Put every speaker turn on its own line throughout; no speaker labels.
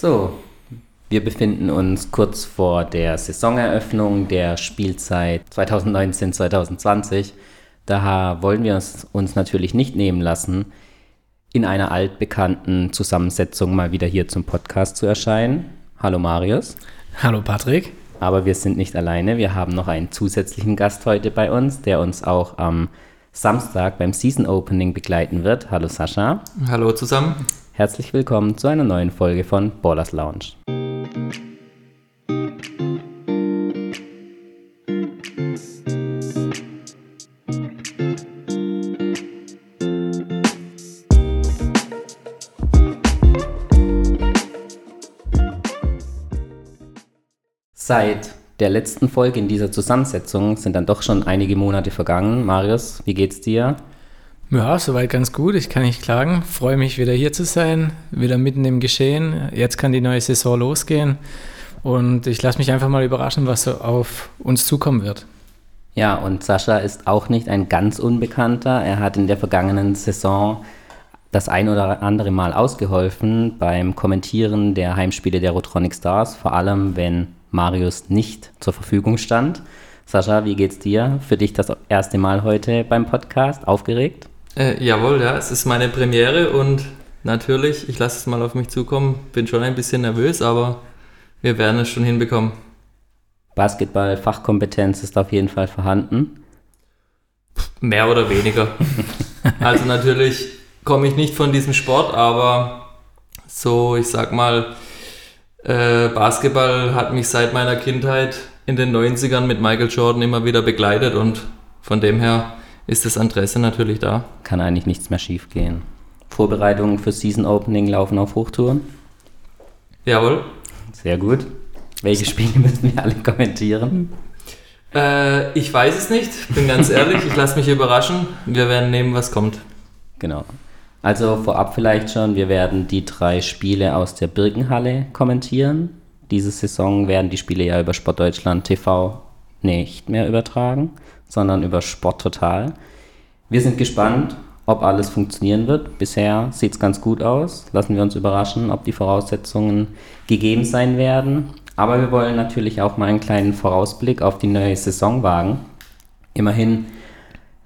So, wir befinden uns kurz vor der Saisoneröffnung der Spielzeit 2019-2020. Daher wollen wir es uns natürlich nicht nehmen lassen, in einer altbekannten Zusammensetzung mal wieder hier zum Podcast zu erscheinen. Hallo Marius.
Hallo Patrick.
Aber wir sind nicht alleine. Wir haben noch einen zusätzlichen Gast heute bei uns, der uns auch am Samstag beim Season Opening begleiten wird. Hallo Sascha.
Hallo zusammen.
Herzlich willkommen zu einer neuen Folge von Ballers Lounge. Seit der letzten Folge in dieser Zusammensetzung sind dann doch schon einige Monate vergangen. Marius, wie geht's dir?
Ja, soweit ganz gut. Ich kann nicht klagen. Freue mich wieder hier zu sein, wieder mitten im Geschehen. Jetzt kann die neue Saison losgehen und ich lasse mich einfach mal überraschen, was so auf uns zukommen wird.
Ja, und Sascha ist auch nicht ein ganz Unbekannter. Er hat in der vergangenen Saison das ein oder andere Mal ausgeholfen beim Kommentieren der Heimspiele der Rotronic Stars, vor allem wenn Marius nicht zur Verfügung stand. Sascha, wie geht's dir? Für dich das erste Mal heute beim Podcast? Aufgeregt?
Äh, jawohl, ja, es ist meine Premiere und natürlich, ich lasse es mal auf mich zukommen, bin schon ein bisschen nervös, aber wir werden es schon hinbekommen.
Basketball-Fachkompetenz ist auf jeden Fall vorhanden.
Mehr oder weniger. also natürlich komme ich nicht von diesem Sport, aber so, ich sag mal, äh, Basketball hat mich seit meiner Kindheit in den 90ern mit Michael Jordan immer wieder begleitet und von dem her ist das Interesse natürlich da.
Kann eigentlich nichts mehr schief gehen. Vorbereitungen für Season Opening laufen auf Hochtouren?
Jawohl.
Sehr gut. Welche Spiele müssen wir alle kommentieren?
Äh, ich weiß es nicht, bin ganz ehrlich. Ich lasse mich überraschen. Wir werden nehmen, was kommt.
Genau. Also vorab vielleicht schon, wir werden die drei Spiele aus der Birkenhalle kommentieren. Diese Saison werden die Spiele ja über Sportdeutschland TV nicht mehr übertragen, sondern über Sport Total. Wir sind gespannt, ob alles funktionieren wird. Bisher sieht es ganz gut aus. Lassen wir uns überraschen, ob die Voraussetzungen gegeben sein werden. Aber wir wollen natürlich auch mal einen kleinen Vorausblick auf die neue Saison wagen. Immerhin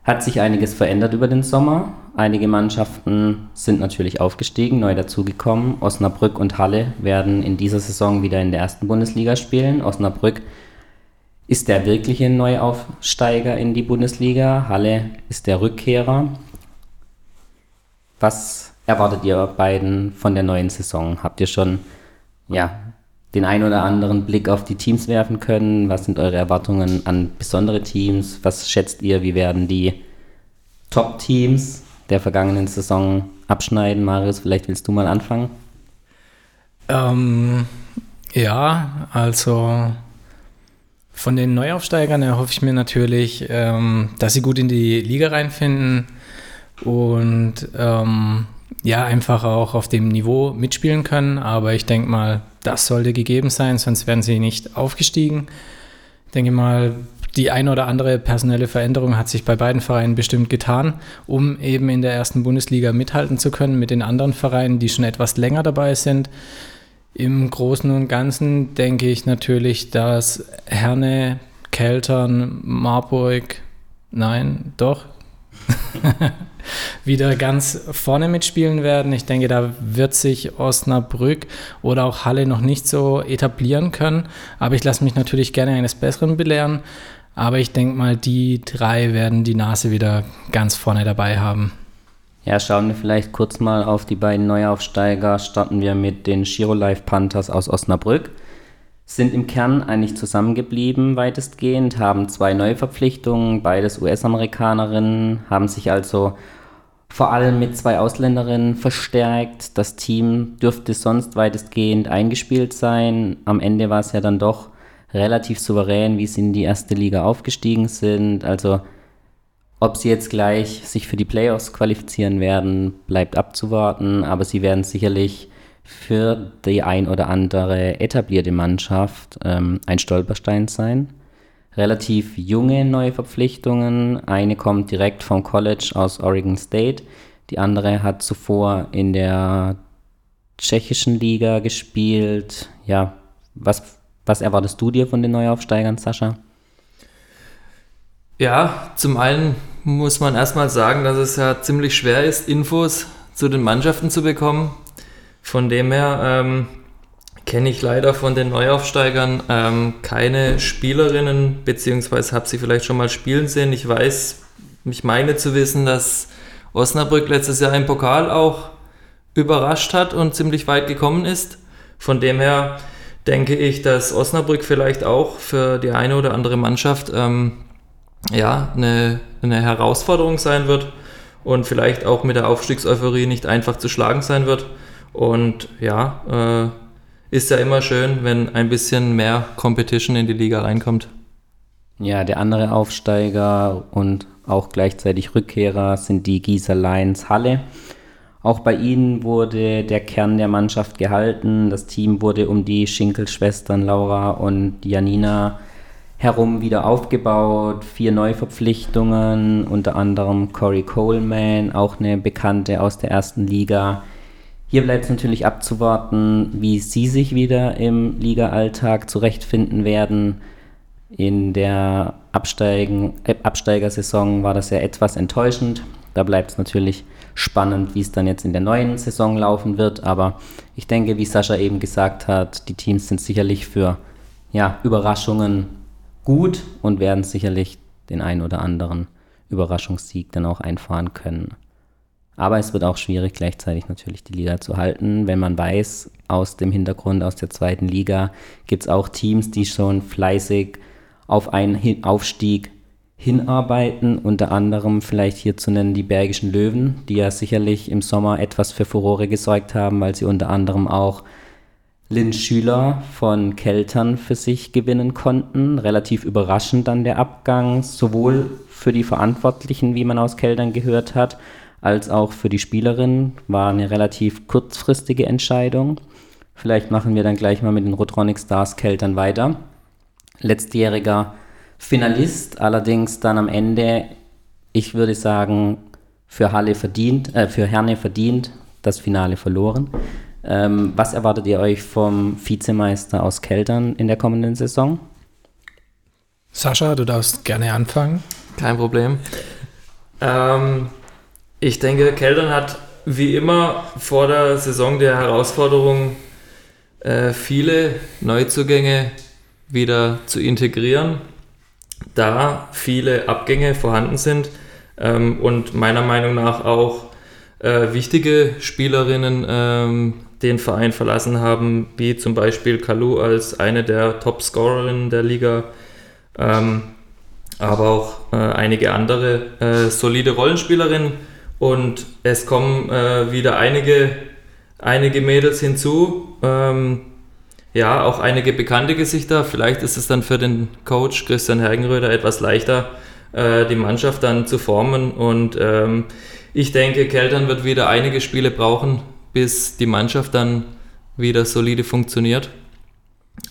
hat sich einiges verändert über den Sommer. Einige Mannschaften sind natürlich aufgestiegen, neu dazugekommen. Osnabrück und Halle werden in dieser Saison wieder in der ersten Bundesliga spielen. Osnabrück ist der wirkliche Neuaufsteiger in die Bundesliga. Halle ist der Rückkehrer. Was erwartet ihr beiden von der neuen Saison? Habt ihr schon ja, den ein oder anderen Blick auf die Teams werfen können? Was sind eure Erwartungen an besondere Teams? Was schätzt ihr, wie werden die Top-Teams der vergangenen Saison abschneiden? Marius, vielleicht willst du mal anfangen?
Ähm, ja, also von den Neuaufsteigern erhoffe ich mir natürlich, ähm, dass sie gut in die Liga reinfinden und ähm, ja, einfach auch auf dem Niveau mitspielen können. Aber ich denke mal, das sollte gegeben sein, sonst wären sie nicht aufgestiegen. Ich denke mal, die eine oder andere personelle Veränderung hat sich bei beiden Vereinen bestimmt getan, um eben in der ersten Bundesliga mithalten zu können mit den anderen Vereinen, die schon etwas länger dabei sind. Im Großen und Ganzen denke ich natürlich, dass Herne, Keltern, Marburg, nein, doch, wieder ganz vorne mitspielen werden. Ich denke, da wird sich Osnabrück oder auch Halle noch nicht so etablieren können. Aber ich lasse mich natürlich gerne eines Besseren belehren. Aber ich denke mal, die drei werden die Nase wieder ganz vorne dabei haben.
Ja, schauen wir vielleicht kurz mal auf die beiden Neuaufsteiger. Starten wir mit den Giro Life Panthers aus Osnabrück. Sind im Kern eigentlich zusammengeblieben, weitestgehend, haben zwei Neuverpflichtungen, beides US-Amerikanerinnen, haben sich also vor allem mit zwei Ausländerinnen verstärkt. Das Team dürfte sonst weitestgehend eingespielt sein. Am Ende war es ja dann doch relativ souverän, wie sie in die erste Liga aufgestiegen sind. Also ob sie jetzt gleich sich für die Playoffs qualifizieren werden, bleibt abzuwarten, aber sie werden sicherlich für die ein oder andere etablierte Mannschaft ähm, ein Stolperstein sein. Relativ junge neue Verpflichtungen. Eine kommt direkt vom College aus Oregon State. Die andere hat zuvor in der tschechischen Liga gespielt. Ja, was, was erwartest du dir von den Neuaufsteigern, Sascha?
Ja, zum einen muss man erstmal sagen, dass es ja ziemlich schwer ist, Infos zu den Mannschaften zu bekommen. Von dem her ähm, kenne ich leider von den Neuaufsteigern ähm, keine Spielerinnen, beziehungsweise habe sie vielleicht schon mal spielen sehen. Ich weiß, ich meine zu wissen, dass Osnabrück letztes Jahr im Pokal auch überrascht hat und ziemlich weit gekommen ist. Von dem her denke ich, dass Osnabrück vielleicht auch für die eine oder andere Mannschaft ähm, ja, eine, eine Herausforderung sein wird und vielleicht auch mit der Aufstiegseuphorie nicht einfach zu schlagen sein wird. Und ja, äh, ist ja immer schön, wenn ein bisschen mehr Competition in die Liga reinkommt.
Ja, der andere Aufsteiger und auch gleichzeitig Rückkehrer sind die Gießer Lions Halle. Auch bei ihnen wurde der Kern der Mannschaft gehalten. Das Team wurde um die Schinkelschwestern Laura und Janina herum wieder aufgebaut. Vier Neuverpflichtungen, unter anderem Corey Coleman, auch eine Bekannte aus der ersten Liga. Hier bleibt es natürlich abzuwarten, wie sie sich wieder im Liga-Alltag zurechtfinden werden. In der Absteigen, äh, Absteigersaison war das ja etwas enttäuschend. Da bleibt es natürlich spannend, wie es dann jetzt in der neuen Saison laufen wird. Aber ich denke, wie Sascha eben gesagt hat, die Teams sind sicherlich für ja, Überraschungen gut und werden sicherlich den einen oder anderen Überraschungssieg dann auch einfahren können. Aber es wird auch schwierig, gleichzeitig natürlich die Liga zu halten, wenn man weiß, aus dem Hintergrund aus der zweiten Liga gibt es auch Teams, die schon fleißig auf einen Aufstieg hinarbeiten, unter anderem vielleicht hier zu nennen die Bergischen Löwen, die ja sicherlich im Sommer etwas für Furore gesorgt haben, weil sie unter anderem auch Lynn Schüler von Keltern für sich gewinnen konnten. Relativ überraschend dann der Abgang, sowohl für die Verantwortlichen, wie man aus Keltern gehört hat, als auch für die Spielerin. War eine relativ kurzfristige Entscheidung. Vielleicht machen wir dann gleich mal mit den Rotronic Stars Keltern weiter. Letztjähriger Finalist, allerdings dann am Ende, ich würde sagen, für Halle verdient, äh, für Herne verdient, das Finale verloren. Ähm, was erwartet ihr euch vom Vizemeister aus Keltern in der kommenden Saison?
Sascha, du darfst gerne anfangen.
Kein Problem. Ähm, ich denke, Keltern hat wie immer vor der Saison der Herausforderung, äh, viele Neuzugänge wieder zu integrieren, da viele Abgänge vorhanden sind ähm, und meiner Meinung nach auch äh, wichtige Spielerinnen ähm, den Verein verlassen haben, wie zum Beispiel Kalu als eine der Top-Scorerinnen der Liga, ähm, aber auch äh, einige andere äh, solide Rollenspielerinnen. Und es kommen äh, wieder einige, einige Mädels hinzu. Ähm, ja, auch einige bekannte Gesichter. Vielleicht ist es dann für den Coach Christian Hergenröder etwas leichter, äh, die Mannschaft dann zu formen. Und ähm, ich denke, Keltern wird wieder einige Spiele brauchen, bis die Mannschaft dann wieder solide funktioniert.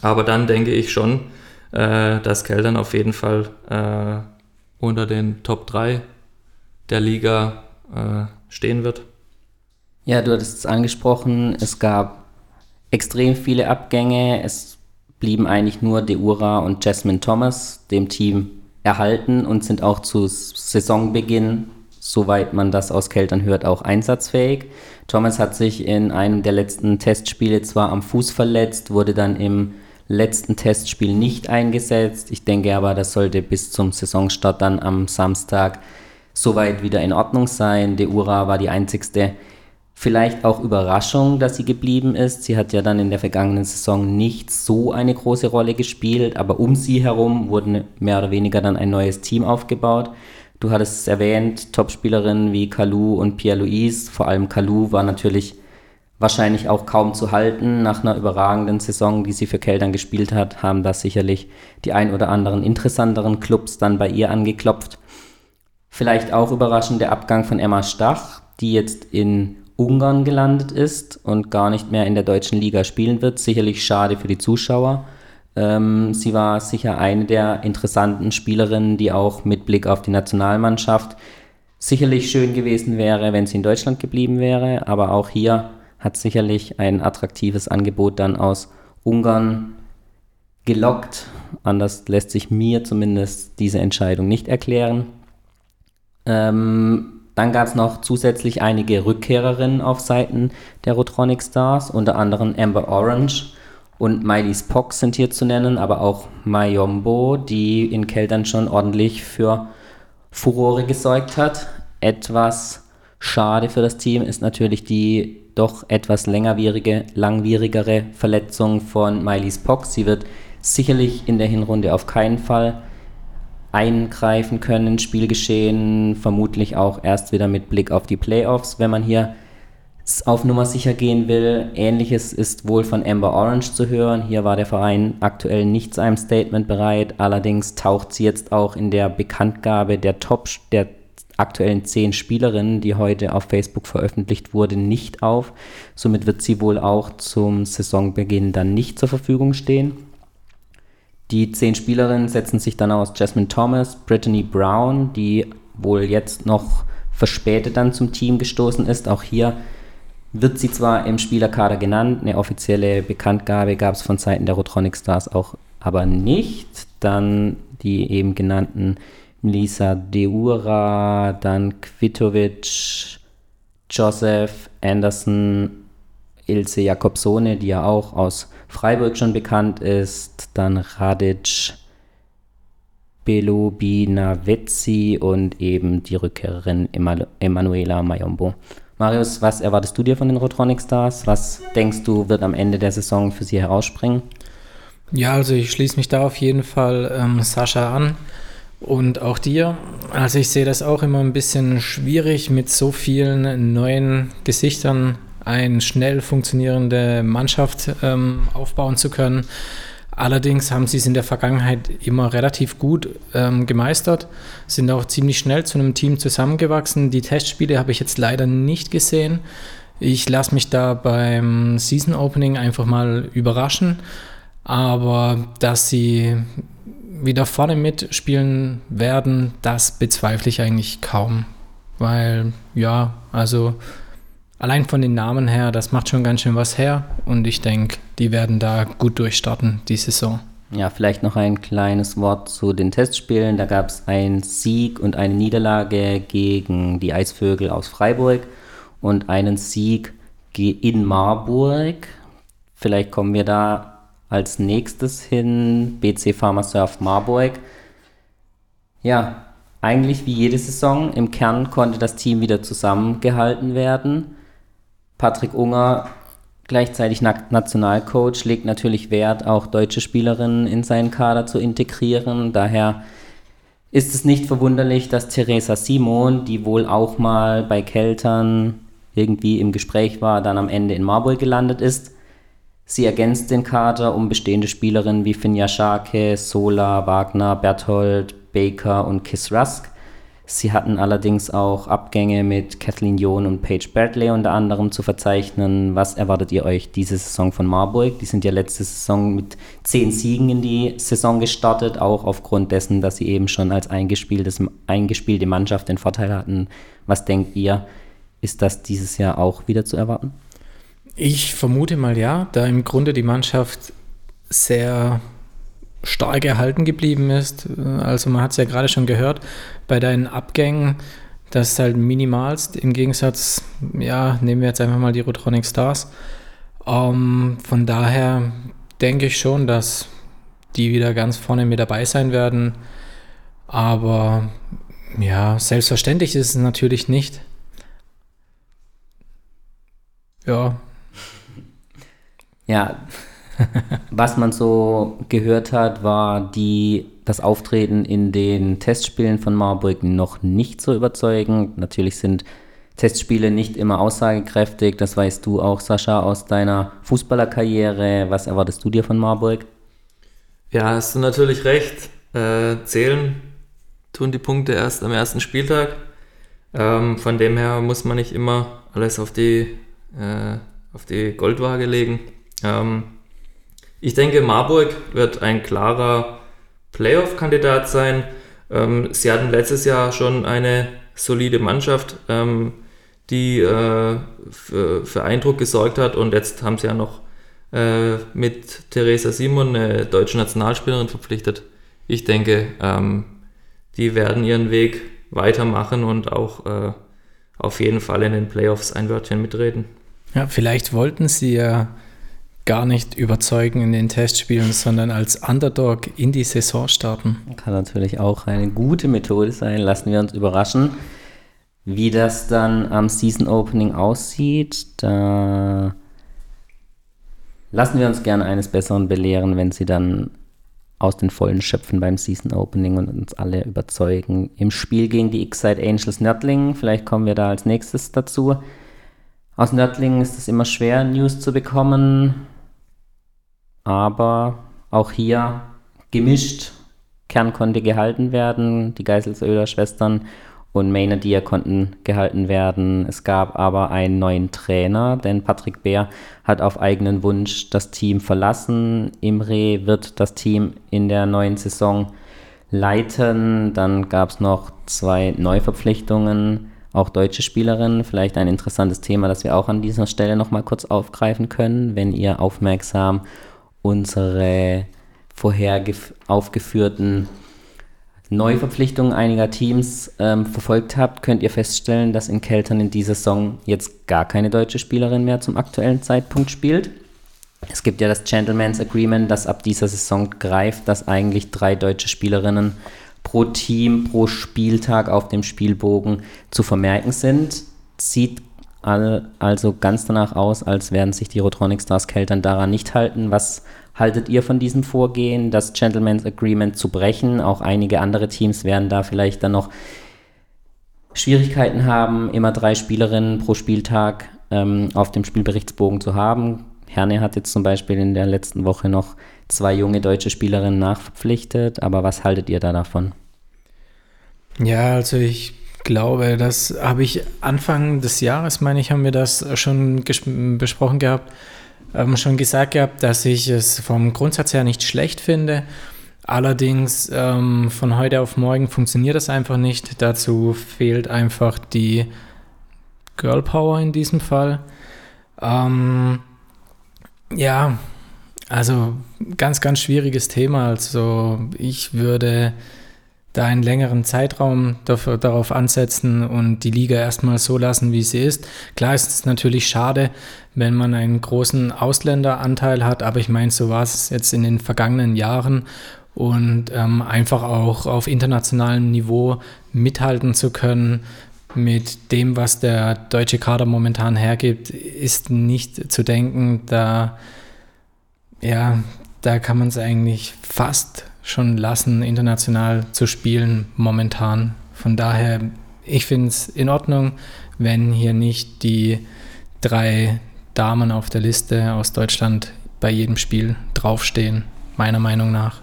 Aber dann denke ich schon, äh, dass Keltern auf jeden Fall äh, unter den Top 3 der Liga äh, stehen wird.
Ja, du hattest es angesprochen, es gab extrem viele Abgänge. Es blieben eigentlich nur Deura und Jasmine Thomas dem Team erhalten und sind auch zu Saisonbeginn soweit man das aus Keltern hört, auch einsatzfähig. Thomas hat sich in einem der letzten Testspiele zwar am Fuß verletzt, wurde dann im letzten Testspiel nicht eingesetzt. Ich denke aber, das sollte bis zum Saisonstart dann am Samstag soweit wieder in Ordnung sein. De Ura war die einzigste vielleicht auch Überraschung, dass sie geblieben ist. Sie hat ja dann in der vergangenen Saison nicht so eine große Rolle gespielt, aber um sie herum wurde mehr oder weniger dann ein neues Team aufgebaut. Du hattest es erwähnt, Topspielerinnen wie Kalu und Pierre-Louise, vor allem Kalu war natürlich wahrscheinlich auch kaum zu halten. Nach einer überragenden Saison, die sie für Keltern gespielt hat, haben da sicherlich die ein oder anderen interessanteren Clubs dann bei ihr angeklopft. Vielleicht auch überraschend der Abgang von Emma Stach, die jetzt in Ungarn gelandet ist und gar nicht mehr in der deutschen Liga spielen wird. Sicherlich schade für die Zuschauer. Ähm, sie war sicher eine der interessanten Spielerinnen, die auch mit Blick auf die Nationalmannschaft sicherlich schön gewesen wäre, wenn sie in Deutschland geblieben wäre. Aber auch hier hat sicherlich ein attraktives Angebot dann aus Ungarn gelockt. Anders lässt sich mir zumindest diese Entscheidung nicht erklären. Ähm, dann gab es noch zusätzlich einige Rückkehrerinnen auf Seiten der Rotronic Stars, unter anderem Amber Orange und Miley Spock sind hier zu nennen, aber auch Mayombo, die in Keltern schon ordentlich für Furore gesorgt hat. Etwas schade für das Team ist natürlich die doch etwas längerwierige, langwierigere Verletzung von Miley Spock. Sie wird sicherlich in der Hinrunde auf keinen Fall eingreifen können, Spielgeschehen, vermutlich auch erst wieder mit Blick auf die Playoffs, wenn man hier auf Nummer sicher gehen will. Ähnliches ist wohl von Amber Orange zu hören. Hier war der Verein aktuell nicht zu einem Statement bereit. Allerdings taucht sie jetzt auch in der Bekanntgabe der Top der aktuellen zehn Spielerinnen, die heute auf Facebook veröffentlicht wurde, nicht auf. Somit wird sie wohl auch zum Saisonbeginn dann nicht zur Verfügung stehen. Die zehn Spielerinnen setzen sich dann aus Jasmine Thomas, Brittany Brown, die wohl jetzt noch verspätet dann zum Team gestoßen ist. Auch hier wird sie zwar im Spielerkader genannt, eine offizielle Bekanntgabe gab es von Seiten der Rotronic Stars auch aber nicht. Dann die eben genannten Melissa Deura, dann Kvitovic, Joseph Anderson, Ilse Jakobsone, die ja auch aus Freiburg schon bekannt ist, dann Radic, Belobinavezzi und eben die Rückkehrerin Emanuela Mayombo. Marius, was erwartest du dir von den Rotronic Stars? Was denkst du, wird am Ende der Saison für sie herausspringen?
Ja, also ich schließe mich da auf jeden Fall ähm, Sascha an und auch dir. Also ich sehe das auch immer ein bisschen schwierig mit so vielen neuen Gesichtern eine schnell funktionierende Mannschaft ähm, aufbauen zu können. Allerdings haben sie es in der Vergangenheit immer relativ gut ähm, gemeistert, sind auch ziemlich schnell zu einem Team zusammengewachsen. Die Testspiele habe ich jetzt leider nicht gesehen. Ich lasse mich da beim Season Opening einfach mal überraschen. Aber dass sie wieder vorne mitspielen werden, das bezweifle ich eigentlich kaum. Weil, ja, also allein von den Namen her, das macht schon ganz schön was her und ich denke, die werden da gut durchstarten, die Saison.
Ja, vielleicht noch ein kleines Wort zu den Testspielen. Da gab es einen Sieg und eine Niederlage gegen die Eisvögel aus Freiburg und einen Sieg in Marburg. Vielleicht kommen wir da als nächstes hin. BC Pharmasurf Marburg. Ja, eigentlich wie jede Saison. Im Kern konnte das Team wieder zusammengehalten werden. Patrick Unger, gleichzeitig Nationalcoach, legt natürlich Wert, auch deutsche Spielerinnen in seinen Kader zu integrieren. Daher ist es nicht verwunderlich, dass Teresa Simon, die wohl auch mal bei Keltern irgendwie im Gespräch war, dann am Ende in Marburg gelandet ist. Sie ergänzt den Kader um bestehende Spielerinnen wie Finja Scharke, Sola, Wagner, Berthold, Baker und Kiss Rusk. Sie hatten allerdings auch Abgänge mit Kathleen John und Paige Bradley unter anderem zu verzeichnen. Was erwartet ihr euch diese Saison von Marburg? Die sind ja letzte Saison mit zehn Siegen in die Saison gestartet, auch aufgrund dessen, dass sie eben schon als eingespielte Mannschaft den Vorteil hatten. Was denkt ihr? Ist das dieses Jahr auch wieder zu erwarten?
Ich vermute mal ja, da im Grunde die Mannschaft sehr stark erhalten geblieben ist. Also man hat es ja gerade schon gehört, bei deinen Abgängen, das ist halt minimalst. Im Gegensatz, ja, nehmen wir jetzt einfach mal die Rotronic Stars. Ähm, von daher denke ich schon, dass die wieder ganz vorne mit dabei sein werden. Aber ja, selbstverständlich ist es natürlich nicht.
Ja. Ja, was man so gehört hat, war die, das Auftreten in den Testspielen von Marburg noch nicht so überzeugend. Natürlich sind Testspiele nicht immer aussagekräftig. Das weißt du auch, Sascha, aus deiner Fußballerkarriere. Was erwartest du dir von Marburg?
Ja, hast du natürlich recht. Äh, zählen tun die Punkte erst am ersten Spieltag. Ähm, von dem her muss man nicht immer alles auf die, äh, auf die Goldwaage legen. Ähm, ich denke, Marburg wird ein klarer Playoff-Kandidat sein. Ähm, sie hatten letztes Jahr schon eine solide Mannschaft, ähm, die äh, für, für, Eindruck gesorgt hat. Und jetzt haben sie ja noch äh, mit Theresa Simon eine deutsche Nationalspielerin verpflichtet. Ich denke, ähm, die werden ihren Weg weitermachen und auch äh, auf jeden Fall in den Playoffs ein Wörtchen mitreden.
Ja, vielleicht wollten sie ja gar nicht überzeugen in den Testspielen, sondern als Underdog in die Saison starten.
Kann natürlich auch eine gute Methode sein. Lassen wir uns überraschen, wie das dann am Season Opening aussieht. Da lassen wir uns gerne eines Besseren belehren, wenn sie dann aus den Vollen schöpfen beim Season Opening und uns alle überzeugen. Im Spiel gegen die X-Side Angels Nördlingen, vielleicht kommen wir da als nächstes dazu. Aus Nördlingen ist es immer schwer, News zu bekommen, aber auch hier gemischt. Kern konnte gehalten werden, die Geiselsöder Schwestern und Maynardier konnten gehalten werden. Es gab aber einen neuen Trainer, denn Patrick Bär hat auf eigenen Wunsch das Team verlassen. Imre wird das Team in der neuen Saison leiten. Dann gab es noch zwei Neuverpflichtungen, auch deutsche Spielerinnen. Vielleicht ein interessantes Thema, das wir auch an dieser Stelle nochmal kurz aufgreifen können, wenn ihr aufmerksam unsere vorher aufgeführten Neuverpflichtungen einiger Teams ähm, verfolgt habt, könnt ihr feststellen, dass in Keltern in dieser Saison jetzt gar keine deutsche Spielerin mehr zum aktuellen Zeitpunkt spielt. Es gibt ja das Gentleman's Agreement, das ab dieser Saison greift, dass eigentlich drei deutsche Spielerinnen pro Team, pro Spieltag auf dem Spielbogen zu vermerken sind. Sieht also ganz danach aus, als werden sich die Rotronic Stars Keltern daran nicht halten. Was haltet ihr von diesem Vorgehen, das Gentleman's Agreement zu brechen? Auch einige andere Teams werden da vielleicht dann noch Schwierigkeiten haben, immer drei Spielerinnen pro Spieltag ähm, auf dem Spielberichtsbogen zu haben. Herne hat jetzt zum Beispiel in der letzten Woche noch zwei junge deutsche Spielerinnen nachverpflichtet, aber was haltet ihr da davon?
Ja, also ich glaube, das habe ich Anfang des Jahres, meine ich, haben wir das schon besprochen gehabt, ähm, schon gesagt gehabt, dass ich es vom Grundsatz her nicht schlecht finde. Allerdings ähm, von heute auf morgen funktioniert das einfach nicht. Dazu fehlt einfach die Girl Power in diesem Fall. Ähm, ja, also ganz, ganz schwieriges Thema. Also ich würde da einen längeren Zeitraum dafür, darauf ansetzen und die Liga erstmal so lassen, wie sie ist. Klar ist es natürlich schade, wenn man einen großen Ausländeranteil hat, aber ich meine, so war es jetzt in den vergangenen Jahren und ähm, einfach auch auf internationalem Niveau mithalten zu können mit dem, was der deutsche Kader momentan hergibt, ist nicht zu denken. Da, ja, da kann man es eigentlich fast schon lassen, international zu spielen momentan. Von daher, ich finde es in Ordnung, wenn hier nicht die drei Damen auf der Liste aus Deutschland bei jedem Spiel draufstehen, meiner Meinung nach.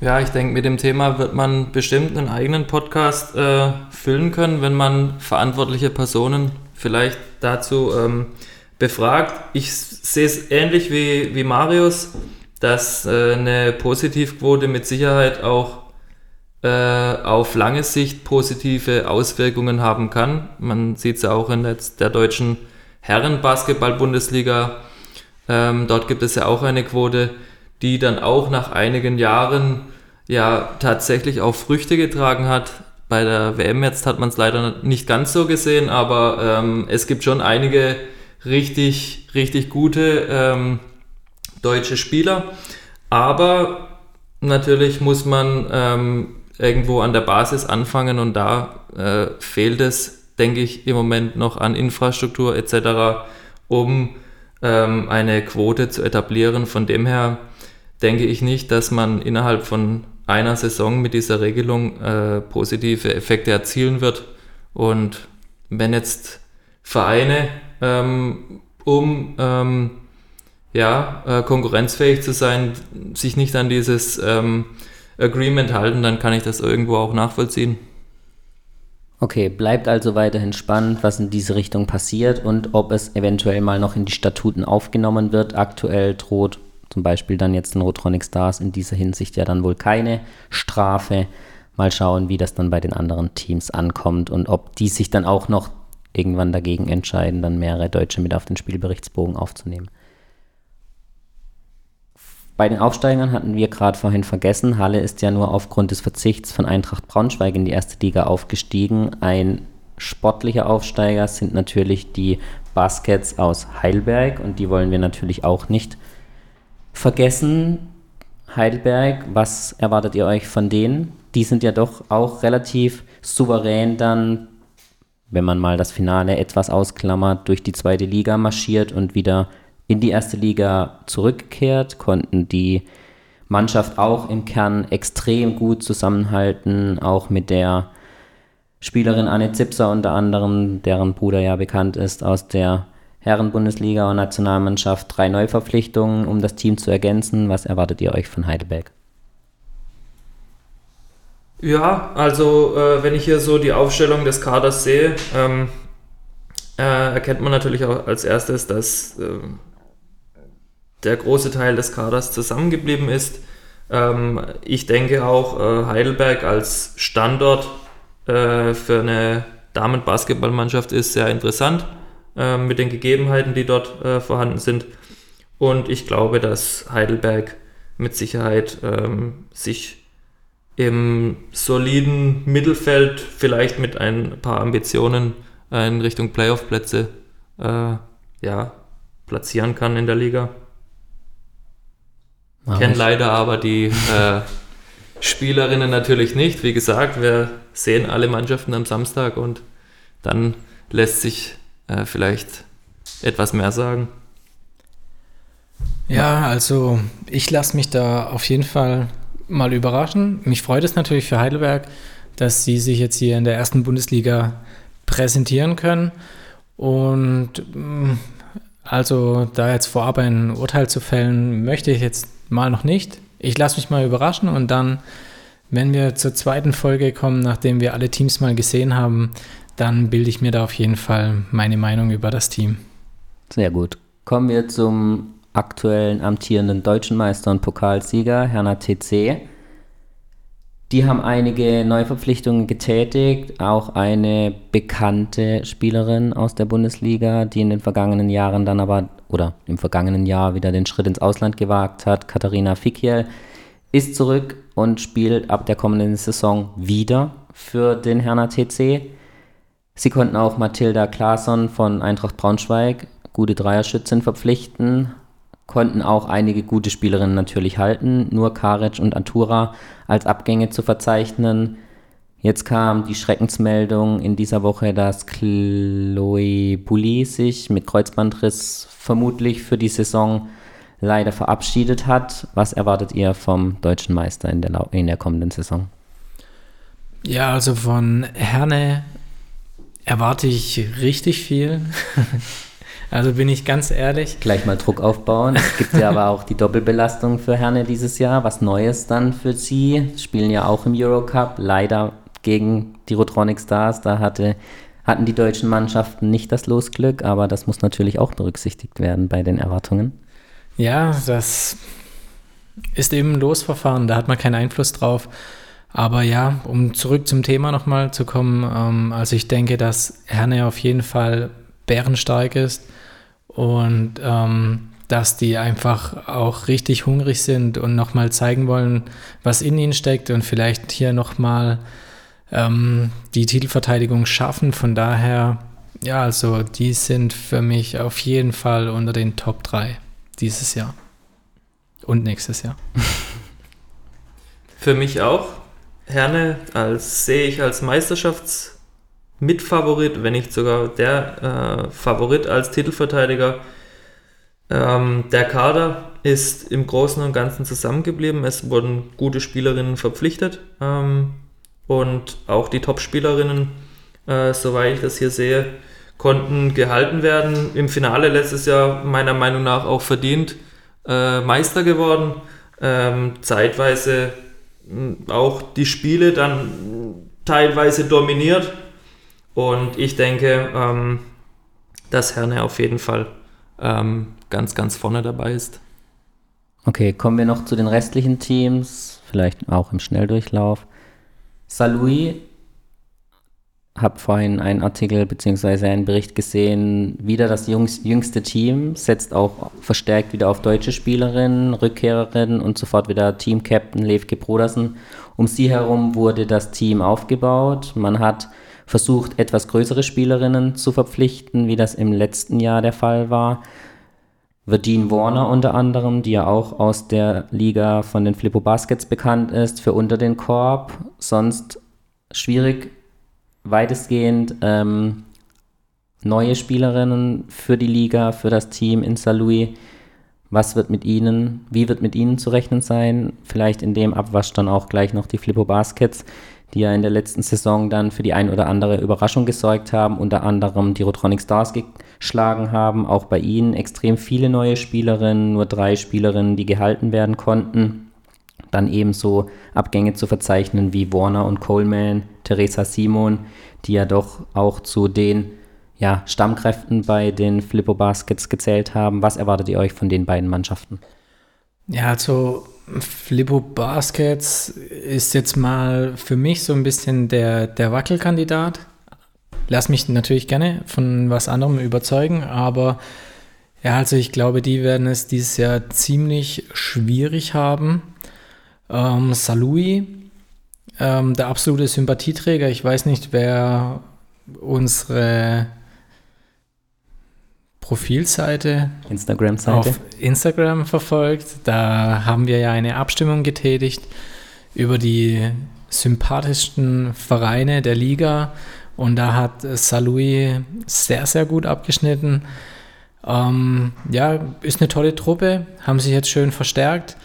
Ja, ich denke, mit dem Thema wird man bestimmt einen eigenen Podcast äh, füllen können, wenn man verantwortliche Personen vielleicht dazu ähm, befragt. Ich sehe es ähnlich wie, wie Marius dass äh, eine Positivquote mit Sicherheit auch äh, auf lange Sicht positive Auswirkungen haben kann. Man sieht es ja auch in der, deutschen Herrenbasketball-Bundesliga. Ähm, dort gibt es ja auch eine Quote, die dann auch nach einigen Jahren ja tatsächlich auch Früchte getragen hat. Bei der WM jetzt hat man es leider nicht ganz so gesehen, aber ähm, es gibt schon einige richtig, richtig gute ähm, deutsche Spieler. Aber natürlich muss man ähm, irgendwo an der Basis anfangen und da äh, fehlt es, denke ich, im Moment noch an Infrastruktur etc., um ähm, eine Quote zu etablieren. Von dem her denke ich nicht, dass man innerhalb von einer Saison mit dieser Regelung äh, positive Effekte erzielen wird. Und wenn jetzt Vereine ähm, um ähm, ja, äh, konkurrenzfähig zu sein, sich nicht an dieses ähm, Agreement halten, dann kann ich das irgendwo auch nachvollziehen.
Okay, bleibt also weiterhin spannend, was in diese Richtung passiert und ob es eventuell mal noch in die Statuten aufgenommen wird. Aktuell droht zum Beispiel dann jetzt den Rotronic Stars in dieser Hinsicht ja dann wohl keine Strafe. Mal schauen, wie das dann bei den anderen Teams ankommt und ob die sich dann auch noch irgendwann dagegen entscheiden, dann mehrere Deutsche mit auf den Spielberichtsbogen aufzunehmen. Bei den Aufsteigern hatten wir gerade vorhin vergessen, Halle ist ja nur aufgrund des Verzichts von Eintracht Braunschweig in die erste Liga aufgestiegen. Ein sportlicher Aufsteiger sind natürlich die Baskets aus Heidelberg und die wollen wir natürlich auch nicht vergessen. Heidelberg, was erwartet ihr euch von denen? Die sind ja doch auch relativ souverän dann, wenn man mal das Finale etwas ausklammert, durch die zweite Liga marschiert und wieder in die erste Liga zurückkehrt, konnten die Mannschaft auch im Kern extrem gut zusammenhalten, auch mit der Spielerin Anne Zipser unter anderem, deren Bruder ja bekannt ist aus der Herren-Bundesliga und Nationalmannschaft, drei Neuverpflichtungen, um das Team zu ergänzen. Was erwartet ihr euch von Heidelberg?
Ja, also äh, wenn ich hier so die Aufstellung des Kaders sehe, ähm, äh, erkennt man natürlich auch als erstes, dass äh, der große Teil des Kaders zusammengeblieben ist. Ähm, ich denke auch äh, Heidelberg als Standort äh, für eine Damenbasketballmannschaft ist sehr interessant äh, mit den Gegebenheiten, die dort äh, vorhanden sind. Und ich glaube, dass Heidelberg mit Sicherheit ähm, sich im soliden Mittelfeld, vielleicht mit ein paar Ambitionen äh, in Richtung Playoff-Plätze, äh, ja, platzieren kann in der Liga. Kennen leider aber die äh, Spielerinnen natürlich nicht. Wie gesagt, wir sehen alle Mannschaften am Samstag und dann lässt sich äh, vielleicht etwas mehr sagen.
Ja, also ich lasse mich da auf jeden Fall mal überraschen. Mich freut es natürlich für Heidelberg, dass sie sich jetzt hier in der ersten Bundesliga präsentieren können. Und mm, also da jetzt vorab ein Urteil zu fällen, möchte ich jetzt mal noch nicht. Ich lasse mich mal überraschen und dann, wenn wir zur zweiten Folge kommen, nachdem wir alle Teams mal gesehen haben, dann bilde ich mir da auf jeden Fall meine Meinung über das Team.
Sehr gut. Kommen wir zum aktuellen amtierenden deutschen Meister und Pokalsieger, Herner TC. Die haben einige Neuverpflichtungen getätigt, auch eine bekannte Spielerin aus der Bundesliga, die in den vergangenen Jahren dann aber, oder im vergangenen Jahr wieder den Schritt ins Ausland gewagt hat, Katharina Fikiel, ist zurück und spielt ab der kommenden Saison wieder für den Herner TC. Sie konnten auch Mathilda Claesson von Eintracht Braunschweig, gute Dreierschützin, verpflichten, konnten auch einige gute Spielerinnen natürlich halten, nur Karic und Antura als Abgänge zu verzeichnen. Jetzt kam die Schreckensmeldung in dieser Woche, dass Chloe Bulli sich mit Kreuzbandriss vermutlich für die Saison leider verabschiedet hat. Was erwartet ihr vom deutschen Meister in der, in der kommenden Saison?
Ja, also von Herne erwarte ich richtig viel. Also bin ich ganz ehrlich.
Gleich mal Druck aufbauen. Es gibt ja aber auch die Doppelbelastung für Herne dieses Jahr. Was Neues dann für sie. Spielen ja auch im Eurocup. Leider gegen die Rotronic Stars. Da hatte, hatten die deutschen Mannschaften nicht das Losglück, aber das muss natürlich auch berücksichtigt werden bei den Erwartungen.
Ja, das ist eben ein Losverfahren. Da hat man keinen Einfluss drauf. Aber ja, um zurück zum Thema nochmal zu kommen, ähm, also ich denke, dass Herne auf jeden Fall bärenstark ist und ähm, dass die einfach auch richtig hungrig sind und nochmal zeigen wollen, was in ihnen steckt und vielleicht hier nochmal ähm, die Titelverteidigung schaffen. Von daher, ja, also die sind für mich auf jeden Fall unter den Top 3 dieses Jahr und nächstes Jahr.
Für mich auch. Herne als sehe ich als Meisterschafts- Mitfavorit, wenn nicht sogar der äh, Favorit als Titelverteidiger. Ähm, der Kader ist im Großen und Ganzen zusammengeblieben. Es wurden gute Spielerinnen verpflichtet ähm, und auch die Top-Spielerinnen, äh, soweit ich das hier sehe, konnten gehalten werden. Im Finale letztes Jahr meiner Meinung nach auch verdient äh, Meister geworden. Ähm, zeitweise auch die Spiele dann teilweise dominiert und ich denke, ähm, dass Herne auf jeden Fall ähm, ganz, ganz vorne dabei ist.
Okay, kommen wir noch zu den restlichen Teams, vielleicht auch im Schnelldurchlauf. Salui habe vorhin einen Artikel bzw. einen Bericht gesehen, wieder das jüngste Team, setzt auch verstärkt wieder auf deutsche Spielerinnen, Rückkehrerinnen und sofort wieder Team-Captain Levke Brodersen. Um sie herum wurde das Team aufgebaut. Man hat versucht, etwas größere Spielerinnen zu verpflichten, wie das im letzten Jahr der Fall war. Verdine Warner unter anderem, die ja auch aus der Liga von den Flippo Baskets bekannt ist, für unter den Korb. Sonst schwierig weitestgehend ähm, neue Spielerinnen für die Liga, für das Team in St. Louis. Was wird mit ihnen, wie wird mit ihnen zu rechnen sein? Vielleicht in dem Abwasch dann auch gleich noch die Flippo Baskets, die ja in der letzten Saison dann für die ein oder andere Überraschung gesorgt haben, unter anderem die Rotronic Stars geschlagen haben. Auch bei ihnen extrem viele neue Spielerinnen, nur drei Spielerinnen, die gehalten werden konnten dann ebenso Abgänge zu verzeichnen wie Warner und Coleman, Teresa Simon, die ja doch auch zu den ja, Stammkräften bei den Flippo Baskets gezählt haben. Was erwartet ihr euch von den beiden Mannschaften?
Ja, also Flippo Baskets ist jetzt mal für mich so ein bisschen der, der Wackelkandidat. Lass mich natürlich gerne von was anderem überzeugen, aber ja, also ich glaube, die werden es dieses Jahr ziemlich schwierig haben. Ähm, Salui, ähm, der absolute Sympathieträger. Ich weiß nicht, wer unsere Profilseite
Instagram-Seite
auf Instagram verfolgt. Da haben wir ja eine Abstimmung getätigt über die sympathischsten Vereine der Liga und da hat Salui sehr, sehr gut abgeschnitten. Ähm, ja, ist eine tolle Truppe, haben sich jetzt schön verstärkt.